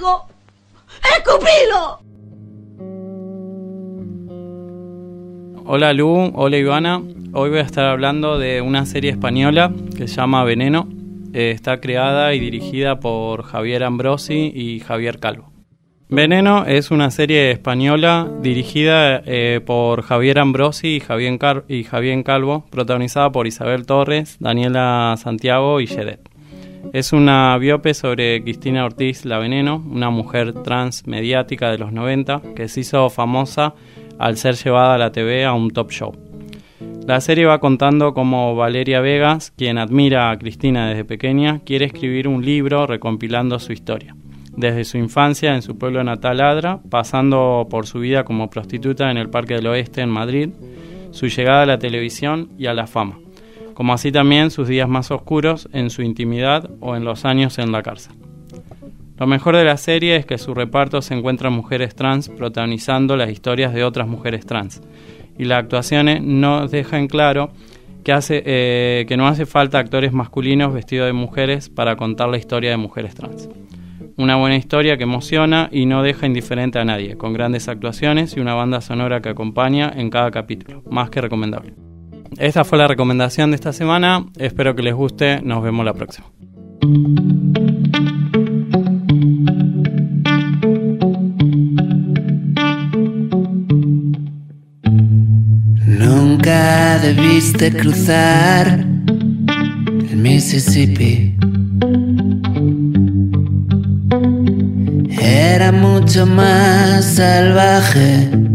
algo, ¡escupilo! Hola Lu, hola Ivana. Hoy voy a estar hablando de una serie española que se llama Veneno. Eh, está creada y dirigida por Javier Ambrosi y Javier Calvo. Veneno es una serie española dirigida eh, por Javier Ambrosi y Javier, Calvo, protagonizada por Isabel Torres, Daniela Santiago y Jedet. Es una biope sobre Cristina Ortiz La Veneno, una mujer trans mediática de los 90 que se hizo famosa al ser llevada a la TV a un top show. La serie va contando cómo Valeria Vegas, quien admira a Cristina desde pequeña, quiere escribir un libro recompilando su historia, desde su infancia en su pueblo natal Adra, pasando por su vida como prostituta en el Parque del Oeste en Madrid, su llegada a la televisión y a la fama, como así también sus días más oscuros en su intimidad o en los años en la cárcel. Lo mejor de la serie es que su reparto se encuentran mujeres trans protagonizando las historias de otras mujeres trans. Y las actuaciones nos dejan claro eh, que no hace falta actores masculinos vestidos de mujeres para contar la historia de mujeres trans. Una buena historia que emociona y no deja indiferente a nadie, con grandes actuaciones y una banda sonora que acompaña en cada capítulo. Más que recomendable. Esta fue la recomendación de esta semana. Espero que les guste. Nos vemos la próxima. Nunca debiste cruzar el Mississippi. Era mucho más salvaje